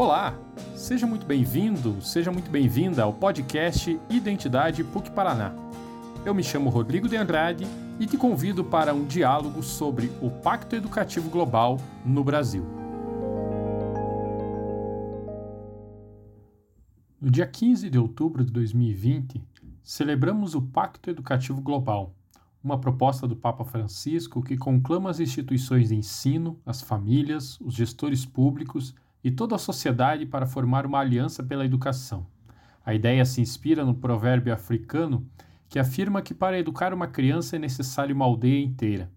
Olá, seja muito bem-vindo, seja muito bem-vinda ao podcast Identidade PUC Paraná. Eu me chamo Rodrigo de Andrade e te convido para um diálogo sobre o Pacto Educativo Global no Brasil. No dia 15 de outubro de 2020, celebramos o Pacto Educativo Global, uma proposta do Papa Francisco que conclama as instituições de ensino, as famílias, os gestores públicos e toda a sociedade para formar uma aliança pela educação. A ideia se inspira no provérbio africano que afirma que para educar uma criança é necessário uma aldeia inteira.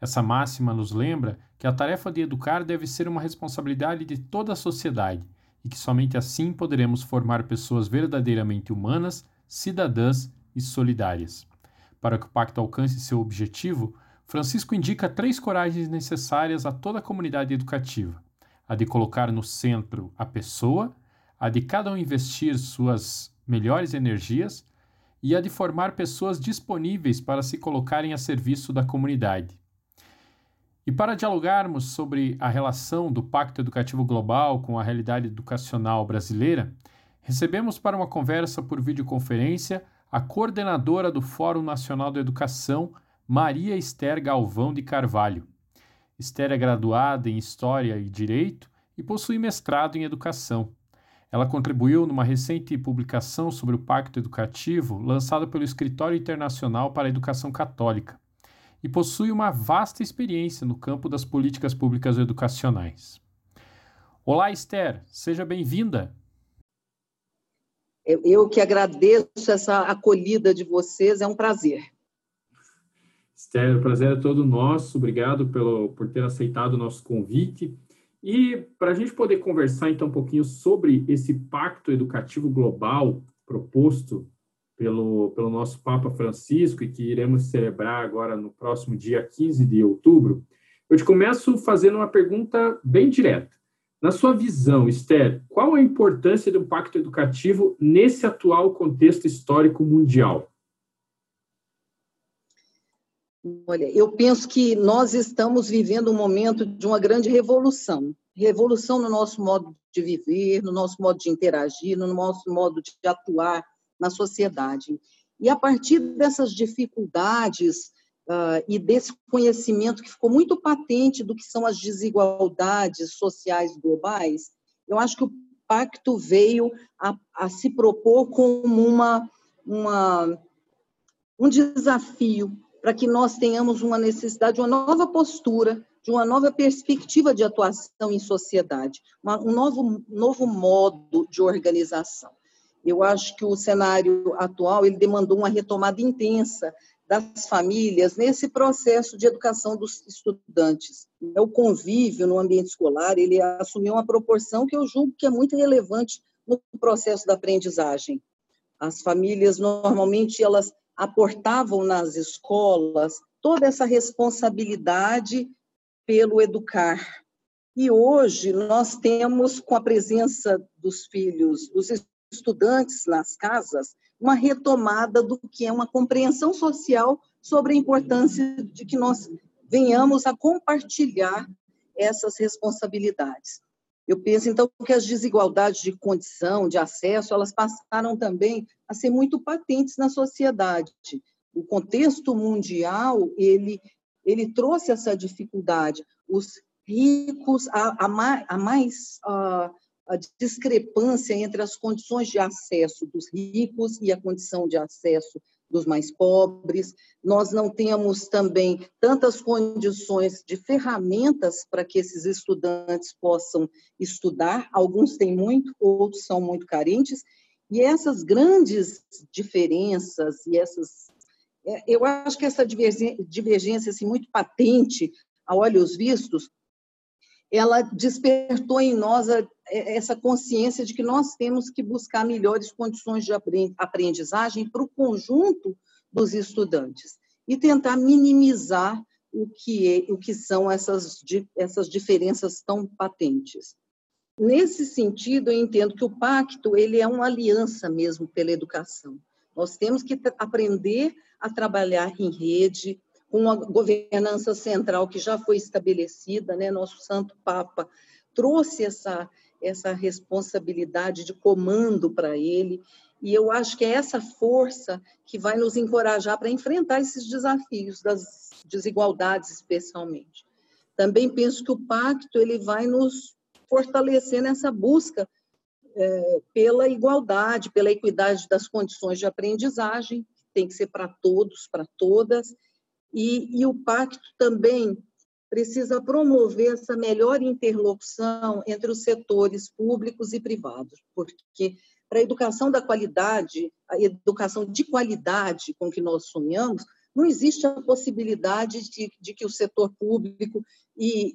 Essa máxima nos lembra que a tarefa de educar deve ser uma responsabilidade de toda a sociedade e que somente assim poderemos formar pessoas verdadeiramente humanas, cidadãs e solidárias. Para que o pacto alcance seu objetivo, Francisco indica três coragens necessárias a toda a comunidade educativa: a de colocar no centro a pessoa, a de cada um investir suas melhores energias e a de formar pessoas disponíveis para se colocarem a serviço da comunidade. E para dialogarmos sobre a relação do Pacto Educativo Global com a realidade educacional brasileira, recebemos para uma conversa por videoconferência a coordenadora do Fórum Nacional da Educação, Maria Esther Galvão de Carvalho. Esther é graduada em História e Direito e possui mestrado em Educação. Ela contribuiu numa recente publicação sobre o Pacto Educativo, lançada pelo Escritório Internacional para a Educação Católica, e possui uma vasta experiência no campo das políticas públicas educacionais. Olá, Esther, seja bem-vinda. Eu que agradeço essa acolhida de vocês, é um prazer. Esther, o prazer é todo nosso, obrigado pelo, por ter aceitado o nosso convite. E para a gente poder conversar então um pouquinho sobre esse pacto educativo global proposto pelo, pelo nosso Papa Francisco e que iremos celebrar agora no próximo dia 15 de outubro, eu te começo fazendo uma pergunta bem direta. Na sua visão, Esther, qual a importância do pacto educativo nesse atual contexto histórico mundial? Olha, eu penso que nós estamos vivendo um momento de uma grande revolução. Revolução no nosso modo de viver, no nosso modo de interagir, no nosso modo de atuar na sociedade. E a partir dessas dificuldades uh, e desse conhecimento que ficou muito patente do que são as desigualdades sociais globais, eu acho que o pacto veio a, a se propor como uma, uma, um desafio para que nós tenhamos uma necessidade de uma nova postura, de uma nova perspectiva de atuação em sociedade, um novo, novo modo de organização. Eu acho que o cenário atual ele demandou uma retomada intensa das famílias nesse processo de educação dos estudantes. O convívio no ambiente escolar, ele assumiu uma proporção que eu julgo que é muito relevante no processo da aprendizagem. As famílias, normalmente, elas aportavam nas escolas toda essa responsabilidade pelo educar. E hoje nós temos, com a presença dos filhos, dos estudantes nas casas, uma retomada do que é uma compreensão social sobre a importância de que nós venhamos a compartilhar essas responsabilidades. Eu penso, então, que as desigualdades de condição, de acesso, elas passaram também a ser muito patentes na sociedade. O contexto mundial, ele, ele trouxe essa dificuldade. Os ricos, a, a a mais a, a discrepância entre as condições de acesso dos ricos e a condição de acesso dos mais pobres. Nós não temos também tantas condições de ferramentas para que esses estudantes possam estudar. Alguns têm muito, outros são muito carentes. E essas grandes diferenças e essas é, eu acho que essa divergência assim, muito patente a olhos vistos ela despertou em nós a, essa consciência de que nós temos que buscar melhores condições de aprendizagem para o conjunto dos estudantes e tentar minimizar o que, é, o que são essas, essas diferenças tão patentes. Nesse sentido, eu entendo que o pacto ele é uma aliança mesmo pela educação. Nós temos que aprender a trabalhar em rede, com uma governança central que já foi estabelecida, né? Nosso Santo Papa trouxe essa essa responsabilidade de comando para ele. E eu acho que é essa força que vai nos encorajar para enfrentar esses desafios das desigualdades, especialmente. Também penso que o pacto ele vai nos fortalecer nessa busca é, pela igualdade, pela equidade das condições de aprendizagem, que tem que ser para todos, para todas, e, e o pacto também precisa promover essa melhor interlocução entre os setores públicos e privados, porque para a educação da qualidade, a educação de qualidade com que nós sonhamos, não existe a possibilidade de, de que o setor público e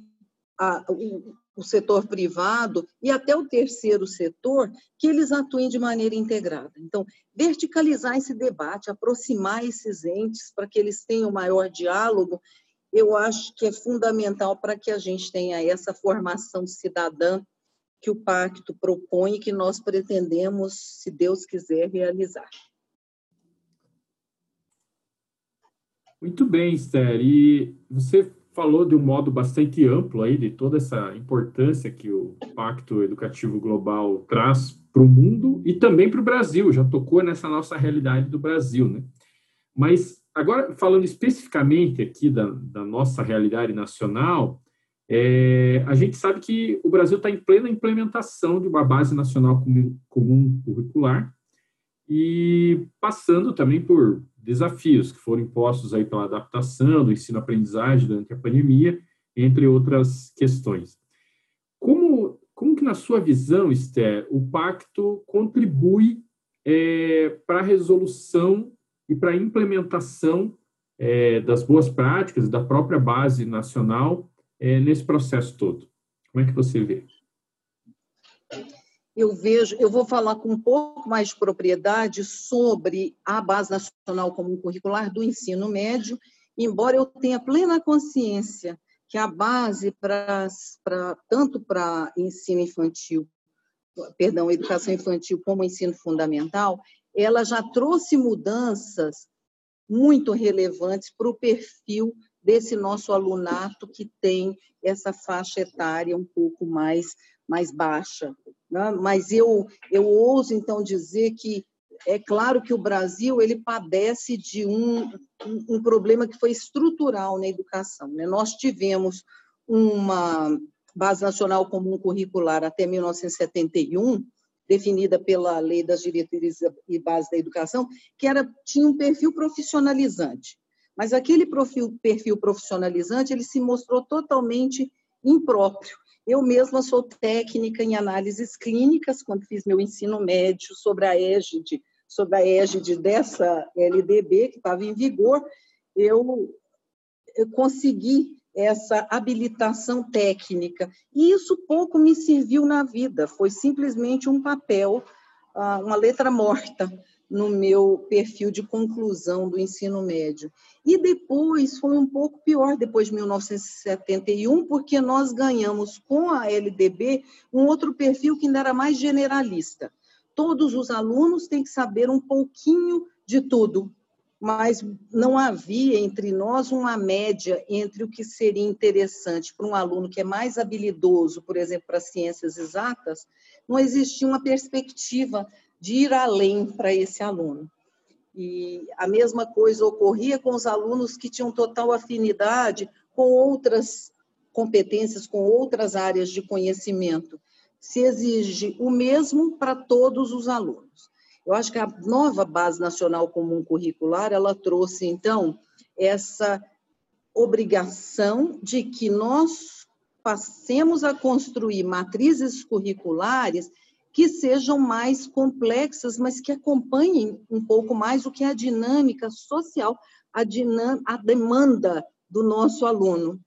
a, o, o setor privado e até o terceiro setor, que eles atuem de maneira integrada. Então, verticalizar esse debate, aproximar esses entes para que eles tenham maior diálogo eu acho que é fundamental para que a gente tenha essa formação cidadã que o pacto propõe e que nós pretendemos, se Deus quiser, realizar. Muito bem, Esther. E você falou de um modo bastante amplo aí de toda essa importância que o Pacto Educativo Global traz para o mundo e também para o Brasil. Já tocou nessa nossa realidade do Brasil, né? Mas Agora, falando especificamente aqui da, da nossa realidade nacional, é, a gente sabe que o Brasil está em plena implementação de uma base nacional comum curricular e passando também por desafios que foram impostos aí pela adaptação do ensino-aprendizagem durante a pandemia, entre outras questões. Como, como que, na sua visão, Esther, o pacto contribui é, para a resolução e para a implementação é, das boas práticas da própria base nacional é, nesse processo todo. Como é que você vê? Eu vejo, eu vou falar com um pouco mais de propriedade sobre a base nacional comum curricular do ensino médio, embora eu tenha plena consciência que a base para, tanto para ensino infantil, perdão, educação infantil como ensino fundamental, ela já trouxe mudanças muito relevantes para o perfil desse nosso alunato que tem essa faixa etária um pouco mais, mais baixa. Né? Mas eu, eu ouso, então, dizer que é claro que o Brasil ele padece de um, um, problema que foi estrutural na educação. Né? Nós tivemos uma base nacional comum curricular até 1971, definida pela Lei das Diretrizes e Bases da Educação, que era, tinha um perfil profissionalizante. Mas aquele perfil, perfil profissionalizante ele se mostrou totalmente impróprio. Eu mesma sou técnica em análises clínicas, quando fiz meu ensino médio sobre a égide, sobre a égide dessa LDB que estava em vigor, eu, eu consegui essa habilitação técnica. E isso pouco me serviu na vida, foi simplesmente um papel, ah, uma letra morta no meu perfil de conclusão do ensino médio. E depois foi um pouco pior, depois de 1971, porque nós ganhamos com a LDB um outro perfil que ainda era mais generalista. Todos os alunos têm que saber um pouquinho de tudo, mas não havia entre nós uma média entre o que seria interessante para um aluno que é mais habilidoso, por exemplo, para ciências exatas, não existia uma perspectiva de ir além para esse aluno. E a mesma coisa ocorria com os alunos que tinham total afinidade com outras competências, com outras áreas de conhecimento. Se exige o mesmo para todos os alunos. Eu acho que a nova Base Nacional Comum Curricular, ela trouxe, então, essa obrigação de que nós passemos a construir matrizes curriculares que sejam mais complexas, mas que acompanhem um pouco mais o que é a dinâmica social, a, dinam a demanda do nosso aluno.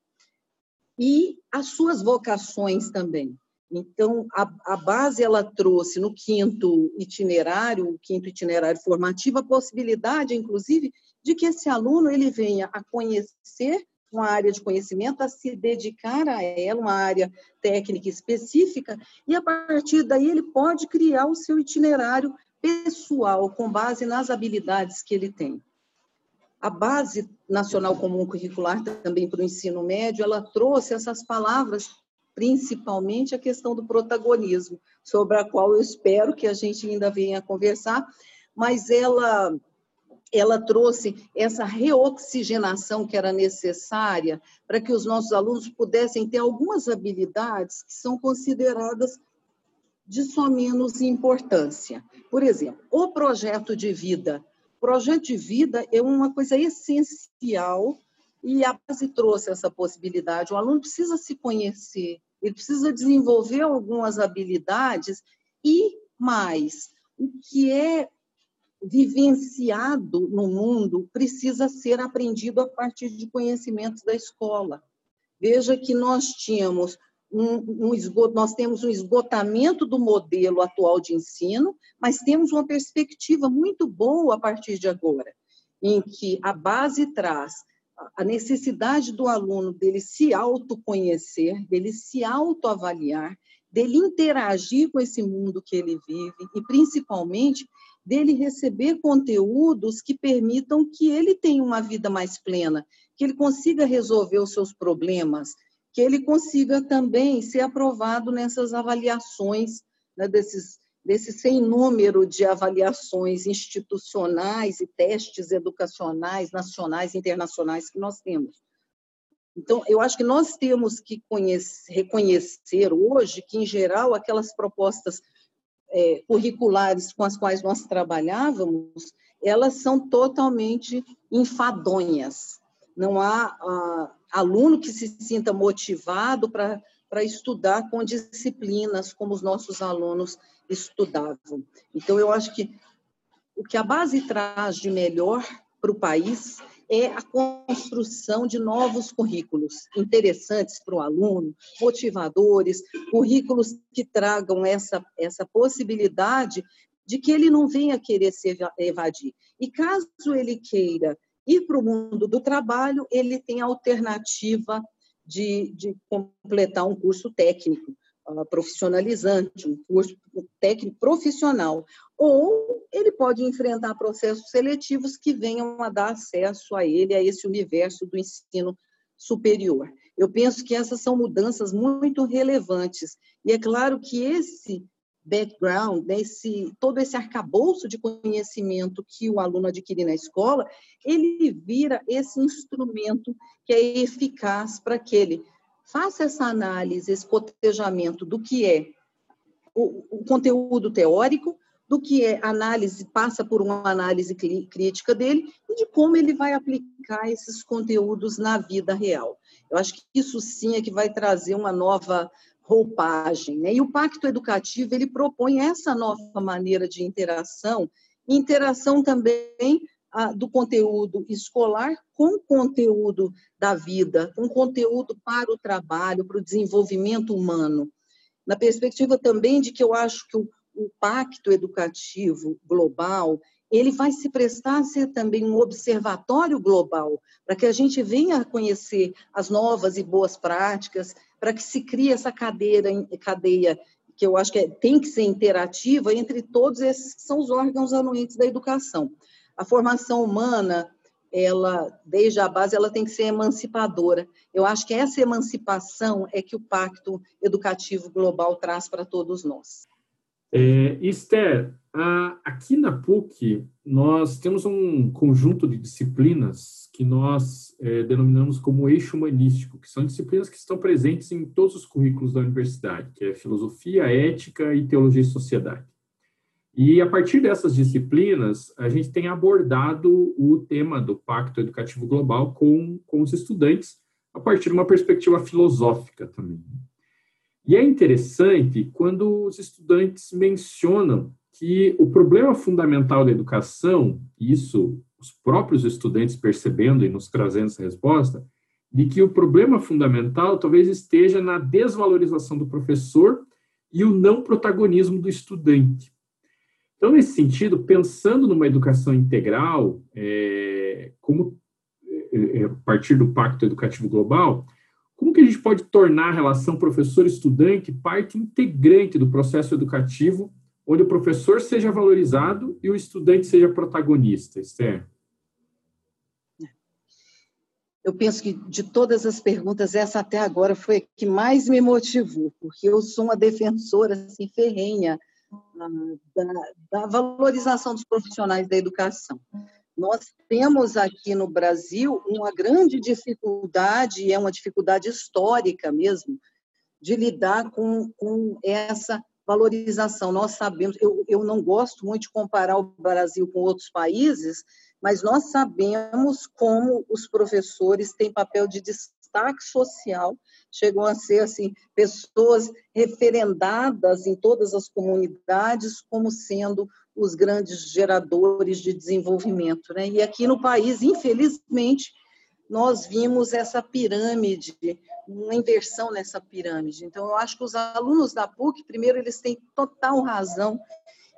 E as suas vocações também. Então, a, a, base ela trouxe no quinto itinerário, o quinto itinerário formativo, a possibilidade, inclusive, de que esse aluno ele venha a conhecer uma área de conhecimento, a se dedicar a ela, uma área técnica específica, e a partir daí ele pode criar o seu itinerário pessoal com base nas habilidades que ele tem. A base nacional comum curricular também para o ensino médio, ela trouxe essas palavras principalmente a questão do protagonismo, sobre a qual eu espero que a gente ainda venha conversar, mas ela ela trouxe essa reoxigenação que era necessária para que os nossos alunos pudessem ter algumas habilidades que são consideradas de só menos importância. Por exemplo, o projeto de vida. O projeto de vida é uma coisa essencial e a base trouxe essa possibilidade. O aluno precisa se conhecer, ele precisa desenvolver algumas habilidades e mais, o que é vivenciado no mundo precisa ser aprendido a partir de conhecimentos da escola. Veja que nós tínhamos um, um esgoto, nós temos um esgotamento do modelo atual de ensino, mas temos uma perspectiva muito boa a partir de agora, em que a base traz a necessidade do aluno dele se autoconhecer, dele se autoavaliar, dele interagir com esse mundo que ele vive e, principalmente, dele receber conteúdos que permitam que ele tenha uma vida mais plena, que ele consiga resolver os seus problemas, que ele consiga também ser aprovado nessas avaliações né, desses desse sem número de avaliações institucionais e testes educacionais nacionais e internacionais que nós temos. Então, eu acho que nós temos que conhecer, reconhecer hoje que, em geral, aquelas propostas é, curriculares com as quais nós trabalhávamos, elas são totalmente enfadonhas. Não há ah, aluno que se sinta motivado para estudar com disciplinas como os nossos alunos estudavam. Então, eu acho que o que a base traz de melhor para o país é a construção de novos currículos interessantes para o aluno, motivadores, currículos que tragam essa, essa possibilidade de que ele não venha querer se evadir. E caso ele queira ir para o mundo do trabalho, ele tem alternativa de, de completar um curso técnico profissionalizante, um curso técnico profissional, ou ele pode enfrentar processos seletivos que venham a dar acesso a ele, a esse universo do ensino superior. Eu penso que essas são mudanças muito relevantes. E é claro que esse background, né, esse, todo esse arcabouço de conhecimento que o aluno adquire na escola, ele vira esse instrumento que é eficaz para que ele faça essa análise, esse cotejamento do que é o, o conteúdo teórico, do que é análise, passa por uma análise crítica dele e de como ele vai aplicar esses conteúdos na vida real. Eu acho que isso sim é que vai trazer uma nova roupagem. Né? E o Pacto Educativo ele propõe essa nova maneira de interação, interação também do conteúdo escolar com conteúdo da vida, com conteúdo para o trabalho, para o desenvolvimento humano. Na perspectiva também de que eu acho que o, o pacto educativo global ele vai se prestar a ser também um observatório global, para que a gente venha a conhecer as novas e boas práticas, para que se crie essa cadeira, cadeia que eu acho que é, tem que ser interativa entre todos esses que são os órgãos anuentes da educação. A formação humana, ela, desde a base, ela tem que ser emancipadora. Eu acho que essa emancipação é que o Pacto Educativo Global traz para todos nós. É, Esther, a, aqui na PUC, nós temos um conjunto de disciplinas que nós é, denominamos como eixo humanístico, que são disciplinas que estão presentes em todos os currículos da universidade, que é filosofia, ética e teologia e sociedade. E a partir dessas disciplinas, a gente tem abordado o tema do Pacto Educativo Global com, com os estudantes, a partir de uma perspectiva filosófica. E é interessante quando os estudantes mencionam que o problema fundamental da educação, isso os próprios estudantes percebendo e nos trazendo essa resposta, de que o problema fundamental talvez esteja na desvalorização do professor e o não protagonismo do estudante. Então, nesse sentido, pensando numa educação integral, é, como é, é, a partir do Pacto Educativo Global, como que a gente pode tornar a relação professor-estudante parte integrante do processo educativo, onde o professor seja valorizado e o estudante seja protagonista, Esther? eu penso que de todas as perguntas, essa até agora foi a que mais me motivou, porque eu sou uma defensora assim, ferrenha ah, da, da valorização dos profissionais da educação. Nós temos aqui no Brasil uma grande dificuldade, é uma dificuldade histórica mesmo, de lidar com, com essa valorização. Nós sabemos, eu, eu não gosto muito de comparar o Brasil com outros países, mas nós sabemos como os professores têm papel de destaque social, chegam a ser assim pessoas referendadas em todas as comunidades como sendo os grandes geradores de desenvolvimento, né? E aqui no país, infelizmente, nós vimos essa pirâmide, uma inversão nessa pirâmide. Então, eu acho que os alunos da PUC, primeiro, eles têm total razão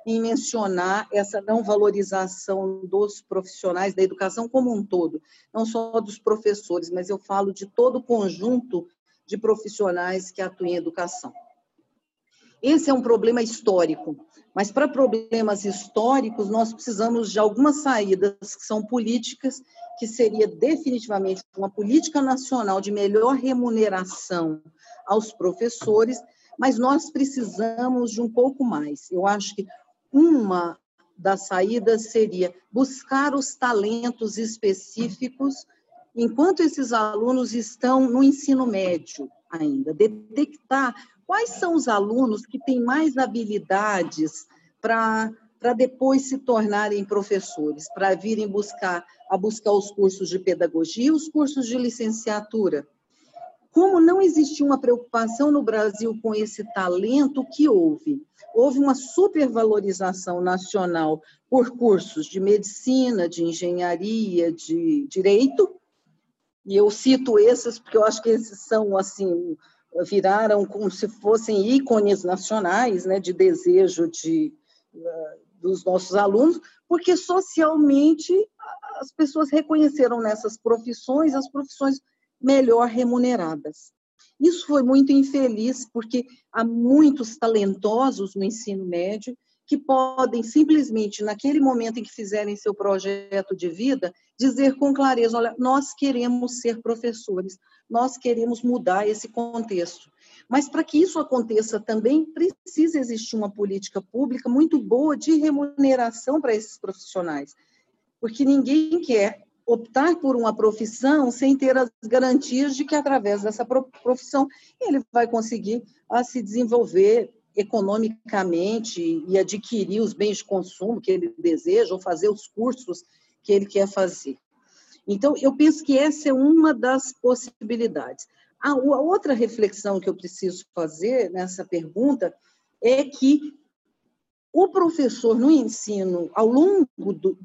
em mencionar essa não valorização dos profissionais da educação como um todo, não só dos professores, mas eu falo de todo o conjunto de profissionais que atuam em educação. Esse é um problema histórico, mas para problemas históricos nós precisamos de algumas saídas que são políticas, que seria definitivamente uma política nacional de melhor remuneração aos professores, mas nós precisamos de um pouco mais. Eu acho que uma das saídas seria buscar os talentos específicos enquanto esses alunos estão no ensino médio ainda, detectar quais são os alunos que têm mais habilidades para para depois se tornarem professores, para virem buscar a buscar os cursos de pedagogia, os cursos de licenciatura. Como não existia uma preocupação no Brasil com esse talento, que houve? Houve uma supervalorização nacional por cursos de medicina, de engenharia, de direito, e eu cito esses porque eu acho que esses são assim viraram como se fossem ícones nacionais, né, de desejo de uh, dos nossos alunos, porque socialmente as pessoas reconheceram nessas profissões as profissões melhor remuneradas. Isso foi muito infeliz, porque há muitos talentosos no ensino médio que podem simplesmente, naquele momento em que fizerem seu projeto de vida, dizer com clareza: olha, nós queremos ser professores, nós queremos mudar esse contexto. Mas para que isso aconteça também, precisa existir uma política pública muito boa de remuneração para esses profissionais. Porque ninguém quer optar por uma profissão sem ter as garantias de que através dessa profissão ele vai conseguir a se desenvolver economicamente e adquirir os bens de consumo que ele deseja ou fazer os cursos que ele quer fazer. Então, eu penso que essa é uma das possibilidades. A outra reflexão que eu preciso fazer nessa pergunta é que o professor no ensino, ao longo do,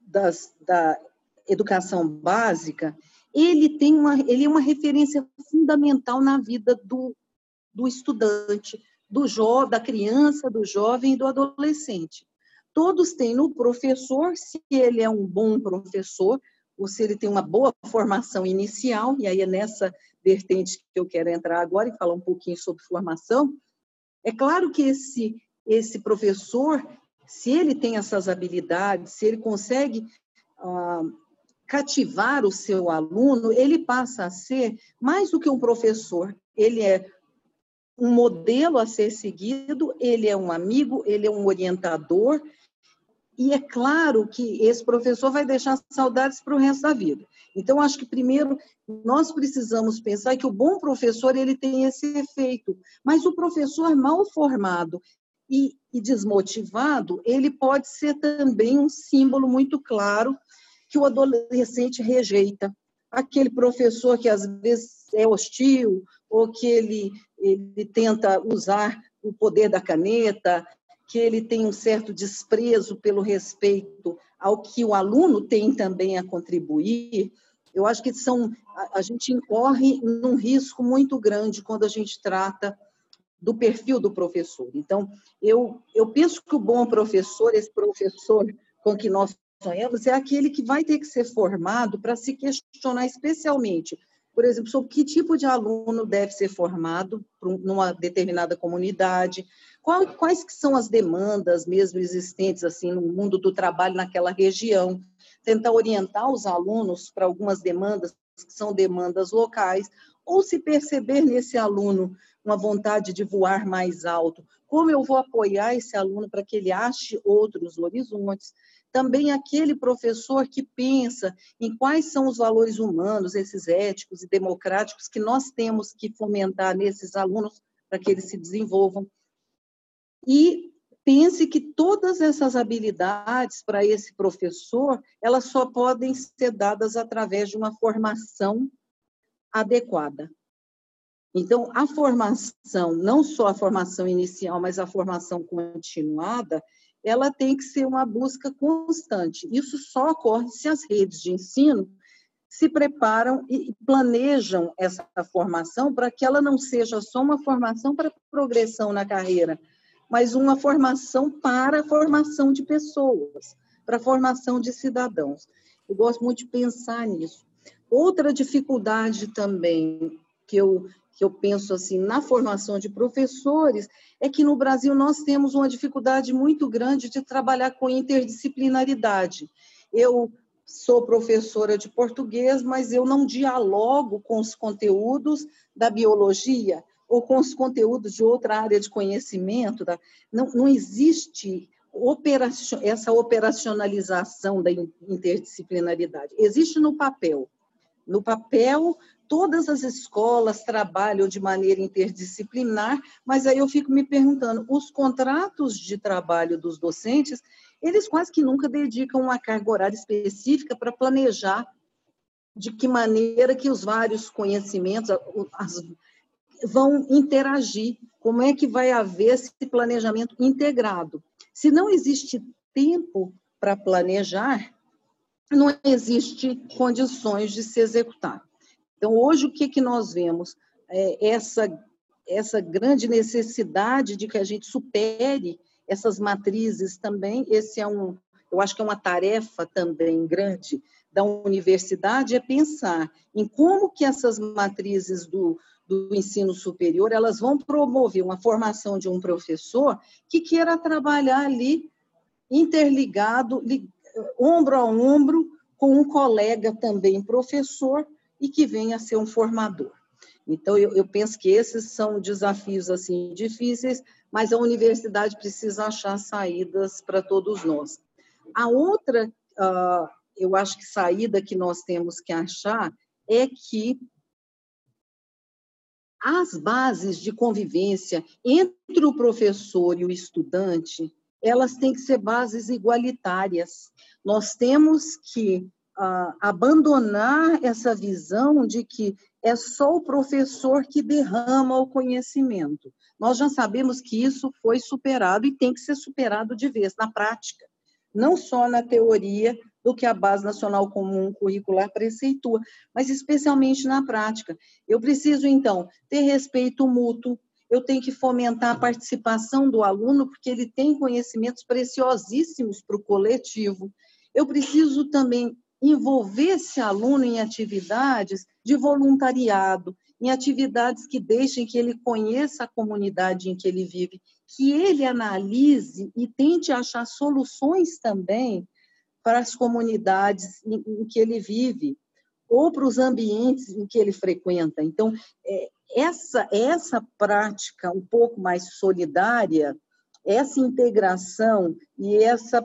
das, da educação básica, ele tem uma, ele é uma referência fundamental na vida do, do estudante, do jo, da criança, do jovem e do adolescente. Todos têm no professor, se ele é um bom professor, ou se ele tem uma boa formação inicial, e aí é nessa vertente que eu quero entrar agora e falar um pouquinho sobre formação. É claro que esse, esse professor, se ele tem essas habilidades, se ele consegue ah, cativar o seu aluno, ele passa a ser mais do que um professor, ele é um modelo a ser seguido, ele é um amigo, ele é um orientador, e é claro que esse professor vai deixar saudades para o resto da vida. Então, acho que primeiro nós precisamos pensar que o bom professor ele tem esse efeito, mas o professor mal formado e, e desmotivado, ele pode ser também um símbolo muito claro que o adolescente rejeita. Aquele professor que às vezes é hostil, ou que ele, ele tenta usar o poder da caneta, que ele tem um certo desprezo pelo respeito ao que o aluno tem também a contribuir, eu acho que são a, gente incorre num risco muito grande quando a gente trata do perfil do professor. Então, eu, eu penso que o bom professor, esse professor com que nós sonhamos, é aquele que vai ter que ser formado para se questionar especialmente por exemplo, sobre que tipo de aluno deve ser formado numa determinada comunidade, quais que são as demandas mesmo existentes assim no mundo do trabalho naquela região, tentar orientar os alunos para algumas demandas que são demandas locais, ou se perceber nesse aluno uma vontade de voar mais alto, como eu vou apoiar esse aluno para que ele ache outros horizontes? Também aquele professor que pensa em quais são os valores humanos, esses éticos e democráticos que nós temos que fomentar nesses alunos para que eles se desenvolvam. E pense que todas essas habilidades para esse professor, elas só podem ser dadas através de uma formação adequada. Então, a formação, não só a formação inicial, mas a formação continuada, ela tem que ser uma busca constante. Isso só ocorre se as redes de ensino se preparam e planejam essa formação para que ela não seja só uma formação para progressão na carreira, mas uma formação para a formação de pessoas, para a formação de cidadãos. Eu gosto muito de pensar nisso. Outra dificuldade também que eu que eu penso assim na formação de professores é que no Brasil nós temos uma dificuldade muito grande de trabalhar com interdisciplinaridade. Eu sou professora de português, mas eu não dialogo com os conteúdos da biologia ou com os conteúdos de outra área de conhecimento. Da... Não, não existe operacion... essa operacionalização da interdisciplinaridade. Existe no papel. No papel, todas as escolas trabalham de maneira interdisciplinar, mas aí eu fico me perguntando, os contratos de trabalho dos docentes, eles quase que nunca dedicam uma carga horária específica para planejar de que maneira que os vários conhecimentos as, vão interagir, como é que vai haver esse planejamento integrado. Se não existe tempo para planejar, não existe condições de se executar. Então, hoje, o que, que nós vemos? É essa, essa grande necessidade de que a gente supere essas matrizes também. Esse é um, eu acho que é uma tarefa também grande da universidade, é pensar em como que essas matrizes do, do ensino superior, elas vão promover uma formação de um professor que queira trabalhar ali interligado, li, ombro a ombro, com um colega também professor, e que venha a ser um formador. Então, eu, eu, penso que esses são desafios assim difíceis, mas a universidade precisa achar saídas para todos nós. A outra, uh, eu acho que saída que nós temos que achar é que as bases de convivência entre o professor e o estudante, elas têm que ser bases igualitárias. Nós temos que uh, abandonar essa visão de que é só o professor que derrama o conhecimento. Nós já sabemos que isso foi superado e tem que ser superado de vez, na prática. Não só na teoria do que a Base Nacional Comum Curricular preceitua, mas especialmente na prática. Eu preciso, então, ter respeito mútuo, eu tenho que fomentar a participação do aluno, porque ele tem conhecimentos preciosíssimos para o coletivo. Eu preciso também envolver esse aluno em atividades de voluntariado, em atividades que deixem que ele conheça a comunidade em que ele vive, que ele analise e tente achar soluções também para as comunidades em, que ele vive ou para os ambientes em que ele frequenta. Então, é, essa essa prática um pouco mais solidária, essa integração e essa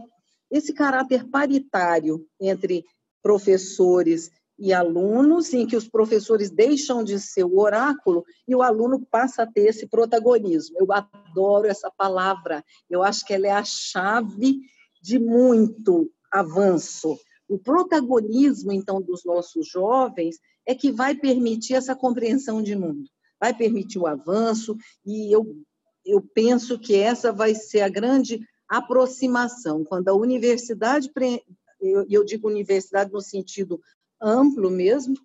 esse caráter paritário entre professores e alunos, em que os professores deixam de ser o oráculo e o aluno passa a ter esse protagonismo. Eu adoro essa palavra, eu acho que ela é a chave de muito avanço. O protagonismo, então, dos nossos jovens é que vai permitir essa compreensão de mundo, vai permitir o avanço, e eu, eu penso que essa vai ser a grande aproximação, quando a universidade eu, eu digo universidade no sentido amplo mesmo,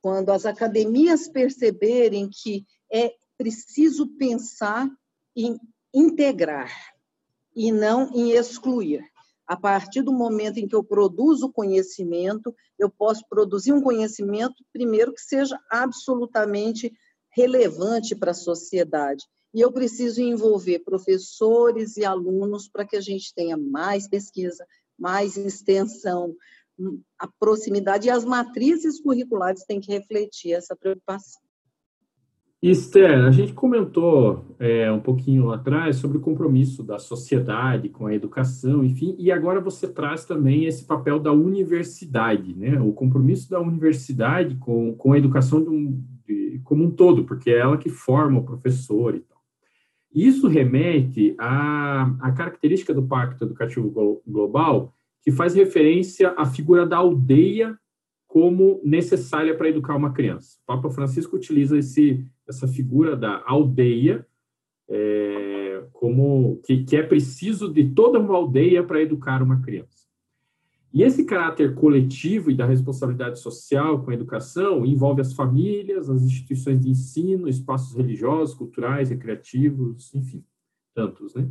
quando as academias perceberem que é preciso pensar em integrar e não em excluir. A partir do momento em que eu produzo conhecimento, eu posso produzir um conhecimento, primeiro, que seja absolutamente relevante para a sociedade. E eu preciso envolver professores e alunos para que a gente tenha mais pesquisa, mais extensão, a proximidade e as matrizes curriculares têm que refletir essa preocupação. Esther, a gente comentou é, um pouquinho lá atrás sobre o compromisso da sociedade com a educação, enfim, e agora você traz também esse papel da universidade, né? O compromisso da universidade com, com a educação de um, de, como um todo, porque é ela que forma o professor e tal. Isso remete à, à característica do Pacto Educativo Global, que faz referência à figura da aldeia como necessária para educar uma criança. O Papa Francisco utiliza esse, essa figura da aldeia é, como que, que é preciso de toda uma aldeia para educar uma criança. E esse caráter coletivo e da responsabilidade social com a educação envolve as famílias, as instituições de ensino, espaços religiosos, culturais, recreativos, enfim, tantos, né?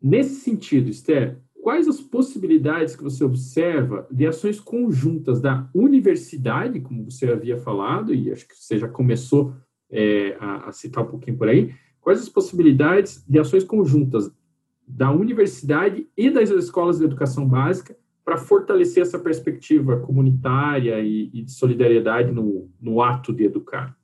Nesse sentido, Esther, quais as possibilidades que você observa de ações conjuntas da universidade, como você havia falado, e acho que você já começou é, a, a, citar um pouquinho por aí, quais as possibilidades de ações conjuntas da universidade e das escolas de educação básica para fortalecer essa perspectiva comunitária e, e de solidariedade no, no ato de educar?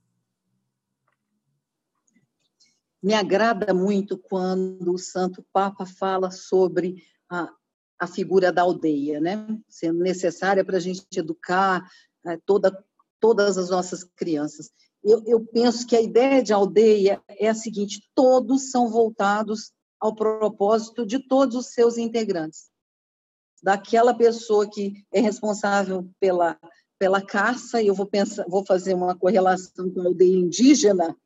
Me agrada muito quando o Santo Papa fala sobre a, a figura da aldeia, né? sendo necessária para a gente educar é, toda, todas as nossas crianças. Eu, eu penso que a ideia de aldeia é a seguinte: todos são voltados ao propósito de todos os seus integrantes. Daquela pessoa que é responsável pela, pela caça, eu vou, pensar, vou fazer uma correlação com a aldeia indígena,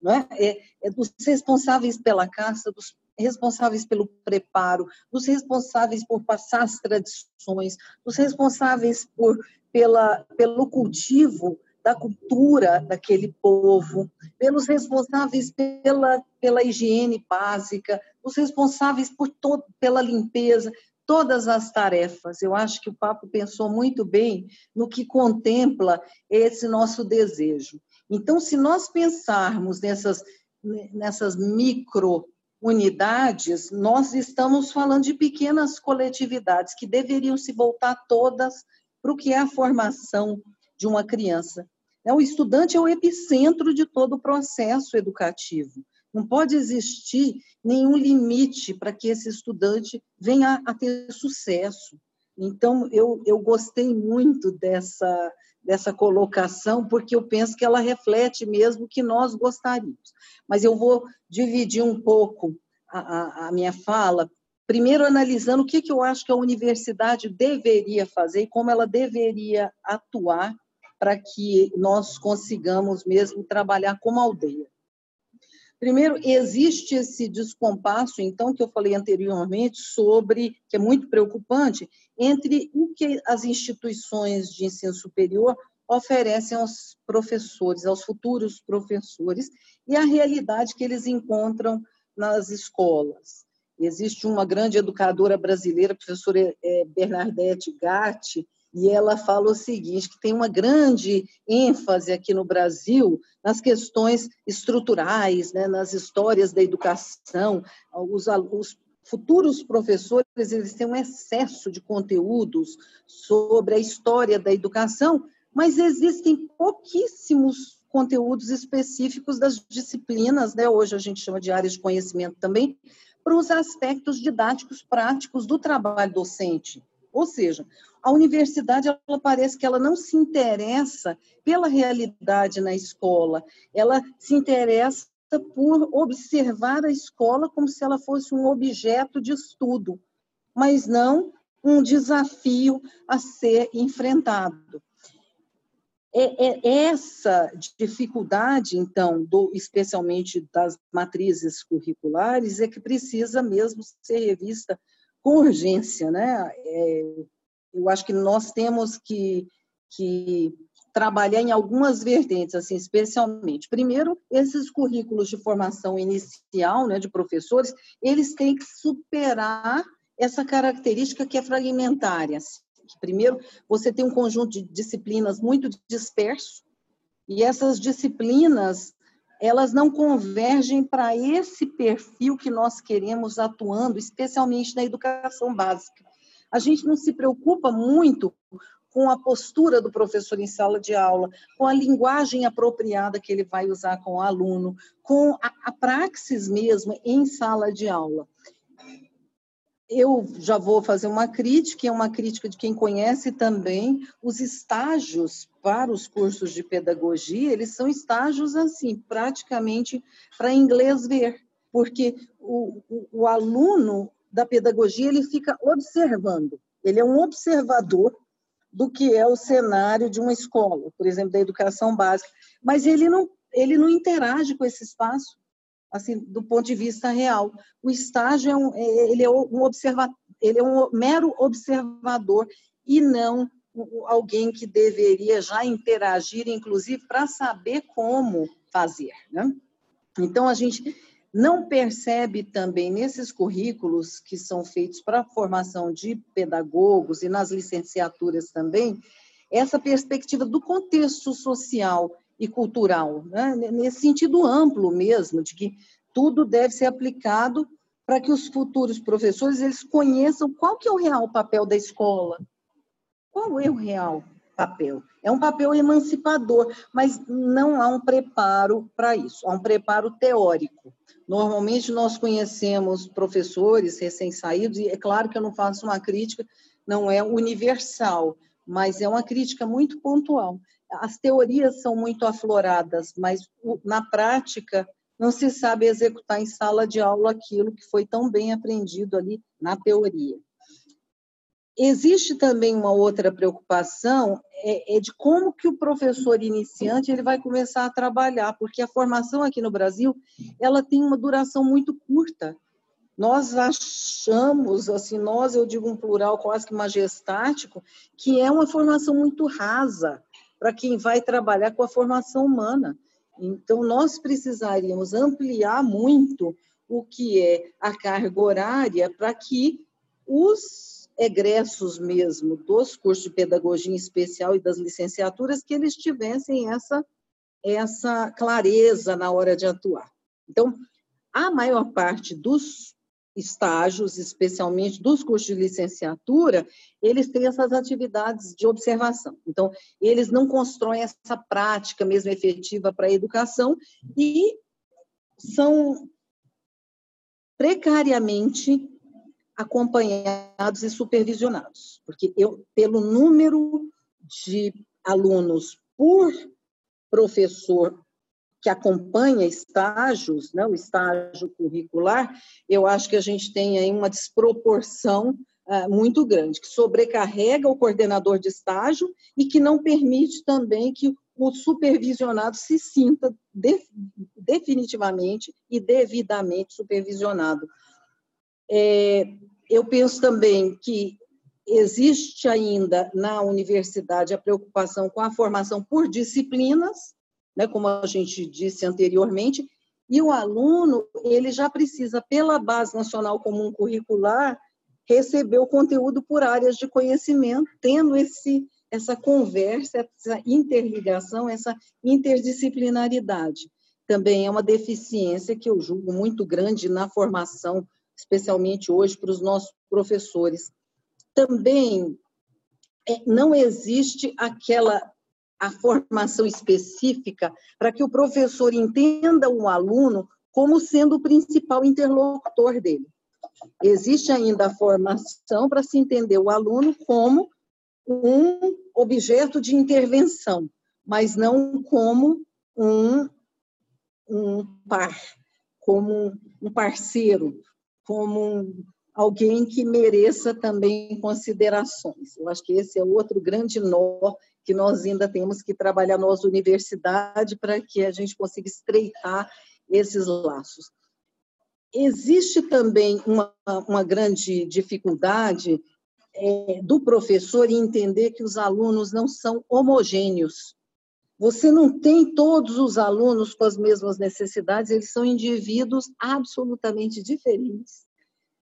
né? é, é dos responsáveis pela caça, dos responsáveis pelo preparo, dos responsáveis por passar as tradições, dos responsáveis por, pela, pelo cultivo da cultura daquele povo, pelos responsáveis pela, pela higiene básica, os responsáveis por todo, pela limpeza, todas as tarefas. Eu acho que o Papa pensou muito bem no que contempla esse nosso desejo. Então, se nós pensarmos nessas, nessas micro unidades, nós estamos falando de pequenas coletividades que deveriam se voltar todas para o que é a formação de uma criança. O estudante é o epicentro de todo o processo educativo. Não pode existir nenhum limite para que esse estudante venha a ter sucesso. Então, eu, eu gostei muito dessa, dessa colocação, porque eu penso que ela reflete mesmo o que nós gostaríamos. Mas eu vou dividir um pouco a, a minha fala, primeiro analisando o que, que eu acho que a universidade deveria fazer e como ela deveria atuar para que nós consigamos mesmo trabalhar como aldeia. Primeiro, existe esse descompasso, então, que eu falei anteriormente, sobre, que é muito preocupante, entre o que as instituições de ensino superior oferecem aos professores, aos futuros professores, e a realidade que eles encontram nas escolas. Existe uma grande educadora brasileira, a professora é, Bernadette Gatti, e ela fala o seguinte, que tem uma grande ênfase aqui no Brasil nas questões estruturais, né, nas histórias da educação. Os, os futuros professores eles têm um excesso de conteúdos sobre a história da educação, mas existem pouquíssimos conteúdos específicos das disciplinas, né? hoje a gente chama de áreas de conhecimento também, para os aspectos didáticos práticos do trabalho docente. Ou seja, a universidade ela parece que ela não se interessa pela realidade na escola, ela se interessa por observar a escola como se ela fosse um objeto de estudo, mas não um desafio a ser enfrentado. É, é, essa dificuldade, então, do, especialmente das matrizes curriculares, é que precisa mesmo ser revista com urgência. Né? É, eu acho que nós temos que, que trabalhar em algumas vertentes, assim, especialmente. Primeiro, esses currículos de formação inicial né, de professores, eles têm que superar essa característica que é fragmentária. Primeiro, você tem um conjunto de disciplinas muito disperso, e essas disciplinas, elas não convergem para esse perfil que nós queremos atuando, especialmente na educação básica. A gente não se preocupa muito com a postura do professor em sala de aula, com a linguagem apropriada que ele vai usar com o aluno, com a, a praxis mesmo em sala de aula. Eu já vou fazer uma crítica, é uma crítica de quem conhece também os estágios para os cursos de pedagogia, eles são estágios assim, praticamente para inglês ver, porque o, o, o aluno da pedagogia ele fica observando, ele é um observador do que é o cenário de uma escola, por exemplo, da educação básica, mas ele não, ele não interage com esse espaço, assim, do ponto de vista real. O estágio é um, é, ele é um observa, ele é um mero observador e não alguém que deveria já interagir, inclusive, para saber como fazer. Né? Então, a gente não percebe também nesses currículos que são feitos para a formação de pedagogos e nas licenciaturas também, essa perspectiva do contexto social e cultural, né? nesse sentido amplo mesmo, de que tudo deve ser aplicado para que os futuros professores eles conheçam qual que é o real papel da escola, qual é o real papel. É um papel emancipador, mas não há um preparo para isso, há um preparo teórico. Normalmente nós conhecemos professores recém-saídos, e é claro que eu não faço uma crítica, não é universal, mas é uma crítica muito pontual. As teorias são muito afloradas, mas na prática não se sabe executar em sala de aula aquilo que foi tão bem aprendido ali na teoria. Existe também uma outra preocupação, é, é, de como que o professor iniciante ele vai começar a trabalhar, porque a formação aqui no Brasil ela tem uma duração muito curta. Nós achamos, assim, nós, eu digo um plural quase que majestático, que é uma formação muito rasa para quem vai trabalhar com a formação humana. Então, nós precisaríamos ampliar muito o que é a carga horária para que os egressos mesmo dos cursos de pedagogia especial e das licenciaturas que eles tivessem essa essa clareza na hora de atuar. Então, a maior parte dos estágios, especialmente dos cursos de licenciatura, eles têm essas atividades de observação. Então, eles não constroem essa prática mesmo efetiva para a educação e são precariamente acompanhados e supervisionados, porque eu, pelo número de alunos por professor que acompanha estágios, né, o estágio curricular, eu acho que a gente tem aí uma desproporção uh, muito grande, que sobrecarrega o coordenador de estágio e que não permite também que o supervisionado se sinta de, definitivamente e devidamente supervisionado. É, eu penso também que existe ainda na universidade a preocupação com a formação por disciplinas, né, como a gente disse anteriormente, e o aluno ele já precisa, pela Base Nacional Comum Curricular, receber o conteúdo por áreas de conhecimento, tendo esse, essa conversa, essa interligação, essa interdisciplinaridade. Também é uma deficiência que eu julgo muito grande na formação especialmente hoje para os nossos professores. Também é, não existe aquela a formação específica para que o professor entenda o aluno como sendo o principal interlocutor dele. Existe ainda a formação para se entender o aluno como um objeto de intervenção, mas não como um, um par, como um parceiro, como alguém que mereça também considerações. Eu acho que esse é outro grande nó que nós ainda temos que trabalhar nossa universidade para que a gente consiga estreitar esses laços. Existe também uma, uma grande dificuldade é, do professor em entender que os alunos não são homogêneos. Você não tem todos os alunos com as mesmas necessidades, eles são indivíduos absolutamente diferentes.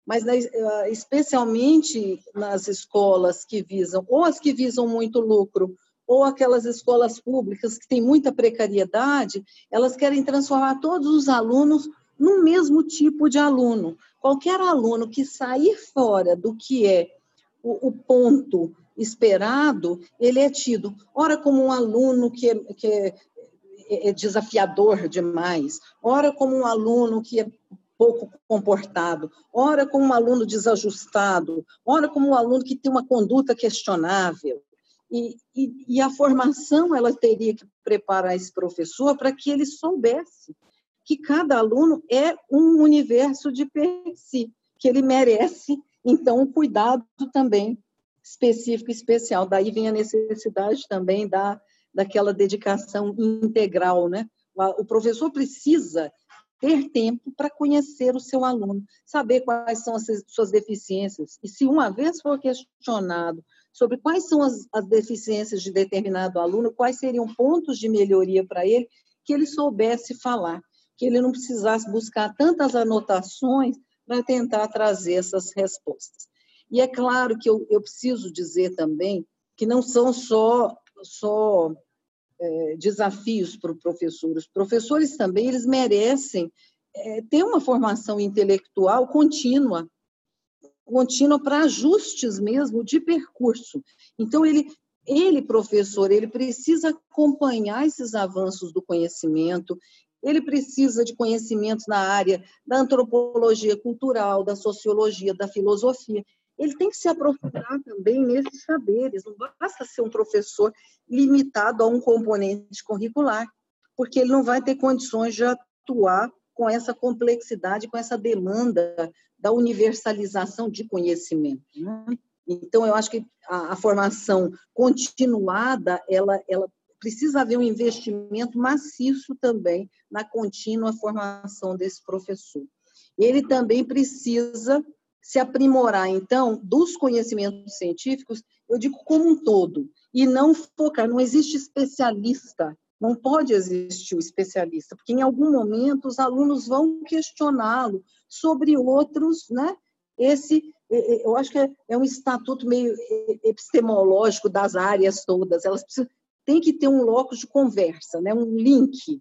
Mas, eh, especialmente nas escolas que visam, ou as que visam muito lucro, ou aquelas escolas públicas que têm muita precariedade, elas querem transformar todos os alunos no mesmo tipo de aluno. Qualquer aluno que sair fora do que é o ponto esperado, ele é tido, ora como um aluno que é, que é, é desafiador demais, ora como um aluno que é pouco comportado, ora como um aluno desajustado, ora como um aluno que tem uma conduta questionável. E, e, e a formação ela teria que preparar esse professor para que ele soubesse que cada aluno é um universo de per si, que ele merece, então, um cuidado também específico especial. Daí vem a necessidade também da, daquela dedicação integral, né? O professor precisa ter tempo para conhecer o seu aluno, saber quais são as suas deficiências. E se uma vez for questionado sobre quais são as, as deficiências de determinado aluno, quais seriam pontos de melhoria para ele, que ele soubesse falar, que ele não precisasse buscar tantas anotações para tentar trazer essas respostas. E é claro que eu, eu preciso dizer também que não são só, só é, desafios para o professor. Os professores também eles merecem é, ter uma formação intelectual contínua, contínua para ajustes mesmo de percurso. Então ele ele professor ele precisa acompanhar esses avanços do conhecimento. Ele precisa de conhecimentos na área da antropologia cultural, da sociologia, da filosofia ele tem que se aprofundar também nesses saberes. Não basta ser um professor limitado a um componente curricular, porque ele não vai ter condições de atuar com essa complexidade, com essa demanda da universalização de conhecimento. Né? Então, eu acho que a, a, formação continuada, ela, ela precisa haver um investimento maciço também na contínua formação desse professor. Ele também precisa se aprimorar, então, dos conhecimentos científicos, eu digo como um todo, e não focar, não existe especialista, não pode existir o especialista, porque em algum momento os alunos vão questioná-lo sobre outros, né? Esse, eu acho que é, é um estatuto meio epistemológico das áreas todas, elas precisam, tem que ter um locus de conversa, né? um link,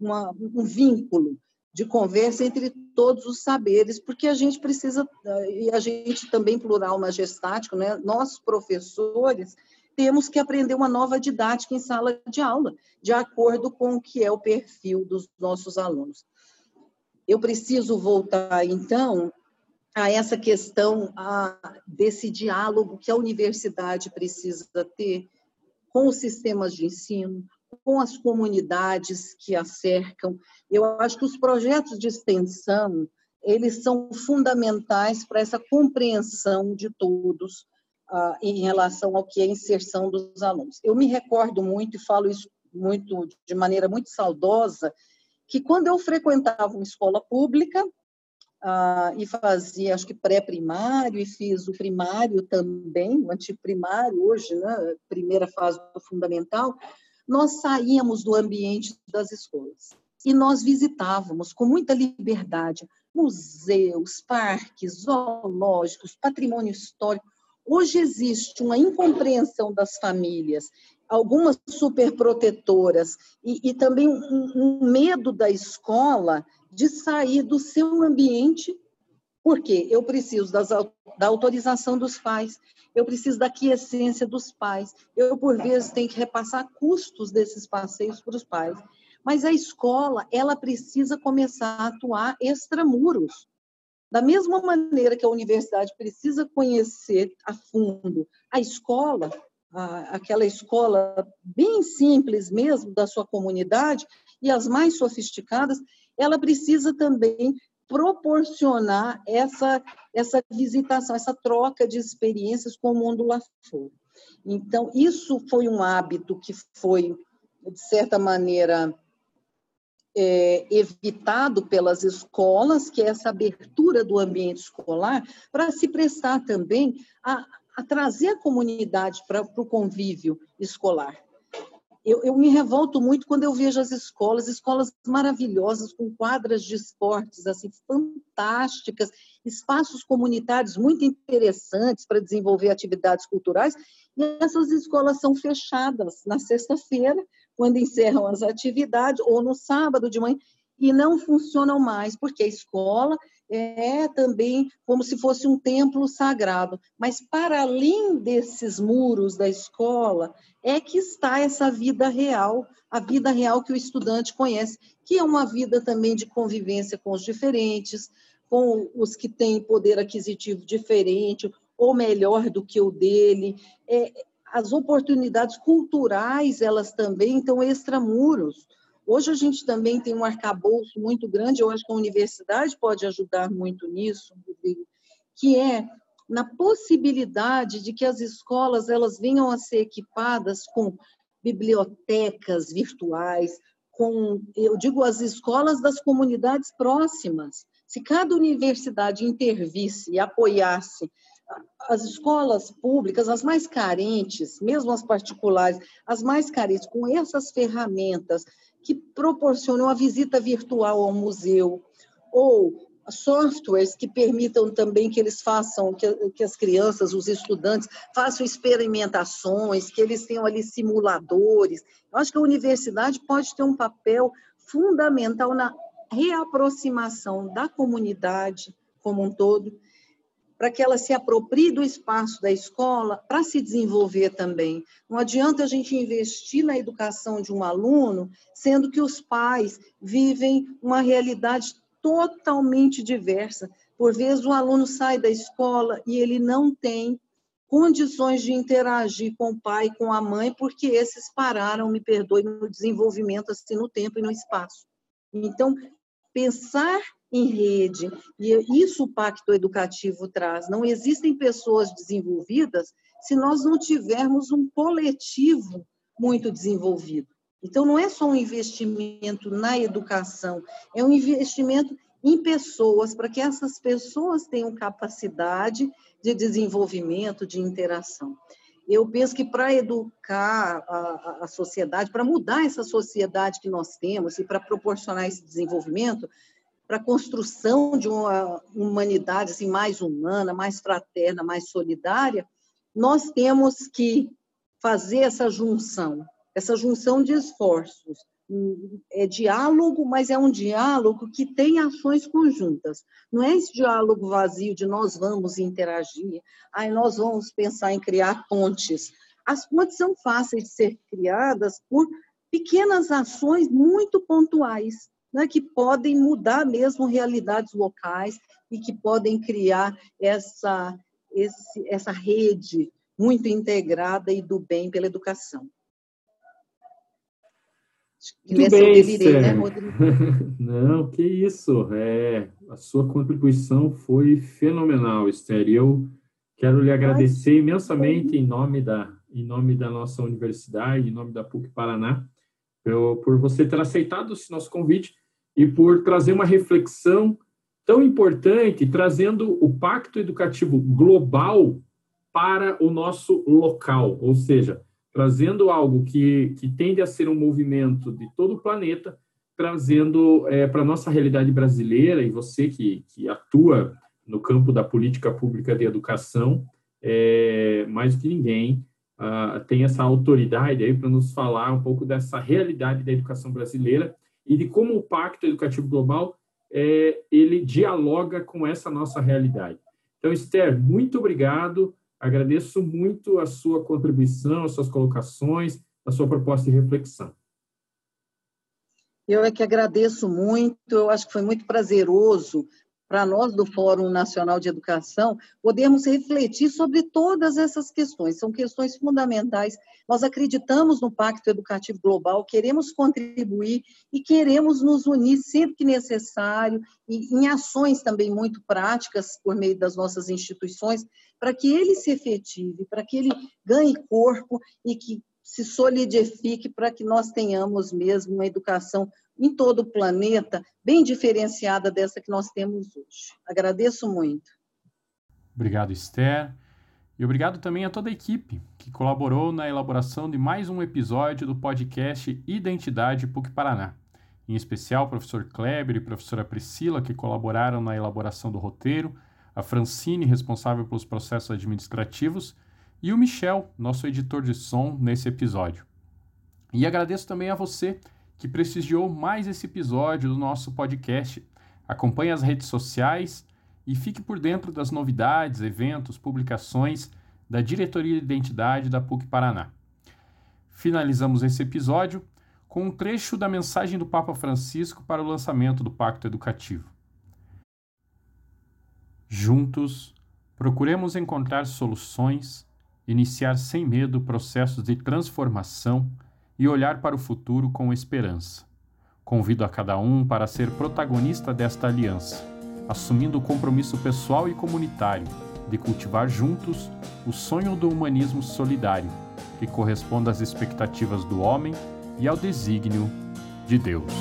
uma, um vínculo de conversa entre todos os saberes, porque a gente precisa, e a gente também plural majestático, né? nós professores temos que aprender uma nova didática em sala de aula, de acordo com o que é o perfil dos nossos alunos. Eu preciso voltar, então, a essa questão a, desse diálogo que a universidade precisa ter com os sistemas de ensino, com as comunidades que a cercam. Eu acho que os projetos de extensão, eles são fundamentais para essa compreensão de todos ah, em relação ao que é inserção dos alunos. Eu me recordo muito, e falo isso muito de maneira muito saudosa, que quando eu frequentava uma escola pública, ah, e fazia, acho que pré-primário, e fiz o primário também, o antigo primário, hoje, né, primeira fase do fundamental, nós saíamos do ambiente das escolas e nós visitávamos com muita liberdade museus, parques, zoológicos, patrimônio histórico. Hoje existe uma incompreensão das famílias, algumas superprotetoras e, e também um, um medo da escola de sair do seu ambiente porque eu preciso das, da autorização dos pais, eu preciso da quiescência dos pais, eu, por vezes, tenho que repassar custos desses passeios para os pais. Mas a escola, ela precisa começar a atuar extramuros. Da mesma maneira que a universidade precisa conhecer a fundo a escola, aquela escola bem simples mesmo da sua comunidade, e as mais sofisticadas, ela precisa também proporcionar essa, essa visitação, essa troca de experiências com o mundo lá fora. Então, isso foi um hábito que foi, de certa maneira, é, evitado pelas escolas, que é essa abertura do ambiente escolar, para se prestar também a, a trazer a comunidade para o convívio escolar eu, eu, me revolto muito quando eu vejo as escolas, escolas maravilhosas, com quadras de esportes assim fantásticas, espaços comunitários muito interessantes para desenvolver atividades culturais, e essas escolas são fechadas na sexta-feira, quando encerram as atividades, ou no sábado de manhã, e não funcionam mais, porque a escola é também como se fosse um templo sagrado. Mas para além desses muros da escola, é que está essa vida real, a vida real que o estudante conhece, que é uma vida também de convivência com os diferentes, com os que têm poder aquisitivo diferente ou melhor do que o dele. É, as oportunidades culturais, elas também estão extramuros. Hoje a gente também tem um arcabouço muito grande, eu acho que a universidade pode ajudar muito nisso, que é na possibilidade de que as escolas elas venham a ser equipadas com bibliotecas virtuais, com, eu digo, as escolas das comunidades próximas. Se cada universidade intervisse e apoiasse as escolas públicas, as mais carentes, mesmo as particulares, as mais carentes, com essas ferramentas que proporcionam a visita virtual ao museu, ou softwares que permitam também que eles façam, que, que, as crianças, os estudantes, façam experimentações, que eles tenham ali simuladores. Eu acho que a universidade pode ter um papel fundamental na reaproximação da comunidade como um todo para que ela se aproprie do espaço da escola para se desenvolver também. Não adianta a gente investir na educação de um aluno, sendo que os pais vivem uma realidade totalmente diversa. Por vezes o aluno sai da escola e ele não tem condições de interagir com o pai, com a mãe, porque esses pararam, me perdoe, no desenvolvimento assim no tempo e no espaço. Então, pensar em rede, e isso o Pacto Educativo traz. Não existem pessoas desenvolvidas se nós não tivermos um coletivo muito desenvolvido. Então, não é só um investimento na educação, é um investimento em pessoas, para que essas pessoas tenham capacidade de desenvolvimento, de interação. Eu penso que para educar a, a sociedade, para mudar essa sociedade que nós temos e para proporcionar esse desenvolvimento, para a construção de uma humanidade assim, mais humana, mais fraterna, mais solidária, nós temos que fazer essa junção, essa junção de esforços. É diálogo, mas é um diálogo que tem ações conjuntas. Não é esse diálogo vazio de nós vamos interagir, aí nós vamos pensar em criar pontes. As pontes são fáceis de ser criadas por pequenas ações muito pontuais né, que podem mudar mesmo realidades locais e que podem criar essa, esse, essa rede muito integrada e do bem pela educação. Muito bem, delirei, né, Não, que isso. É, a sua contribuição foi fenomenal, Esther. Eu quero lhe agradecer imensamente em nome, da, em nome da nossa universidade, em nome da PUC Paraná, eu, por você ter aceitado esse nosso convite e por trazer uma reflexão tão importante, trazendo o pacto educativo global para o nosso local, ou seja, trazendo algo que, que tende a ser um movimento de todo o planeta, trazendo é, para a nossa realidade brasileira, e você que, que atua no campo da política pública de educação, é, mais do que ninguém, uh, tem essa autoridade aí para nos falar um pouco dessa realidade da educação brasileira e de como o Pacto Educativo Global é, ele dialoga com essa nossa realidade. Então, Esther, muito obrigado. Agradeço muito a sua contribuição, as suas colocações, a sua proposta de reflexão. Eu é que agradeço muito, eu acho que foi muito prazeroso para nós do Fórum Nacional de Educação podermos refletir sobre todas essas questões. São questões fundamentais. Nós acreditamos no Pacto Educativo Global, queremos contribuir e queremos nos unir sempre que necessário, e em ações também muito práticas por meio das nossas instituições, para que ele se efetive, para que ele ganhe corpo e que se solidifique para que nós tenhamos mesmo uma educação em todo o planeta, bem diferenciada dessa que nós temos hoje. Agradeço muito. Obrigado, Esther. E obrigado também a toda a equipe que colaborou na elaboração de mais um episódio do podcast Identidade PUC Paraná. Em especial, o professor Kleber e a professora Priscila, que colaboraram na elaboração do roteiro, a Francine, responsável pelos processos administrativos, e o Michel, nosso editor de som nesse episódio. E agradeço também a você que prestigiou mais esse episódio do nosso podcast. Acompanhe as redes sociais e fique por dentro das novidades, eventos, publicações da Diretoria de Identidade da PUC Paraná. Finalizamos esse episódio com um trecho da mensagem do Papa Francisco para o lançamento do Pacto Educativo. Juntos, procuremos encontrar soluções, iniciar sem medo processos de transformação e olhar para o futuro com esperança. Convido a cada um para ser protagonista desta aliança assumindo o compromisso pessoal e comunitário de cultivar juntos o sonho do humanismo solidário, que corresponda às expectativas do homem e ao desígnio de Deus.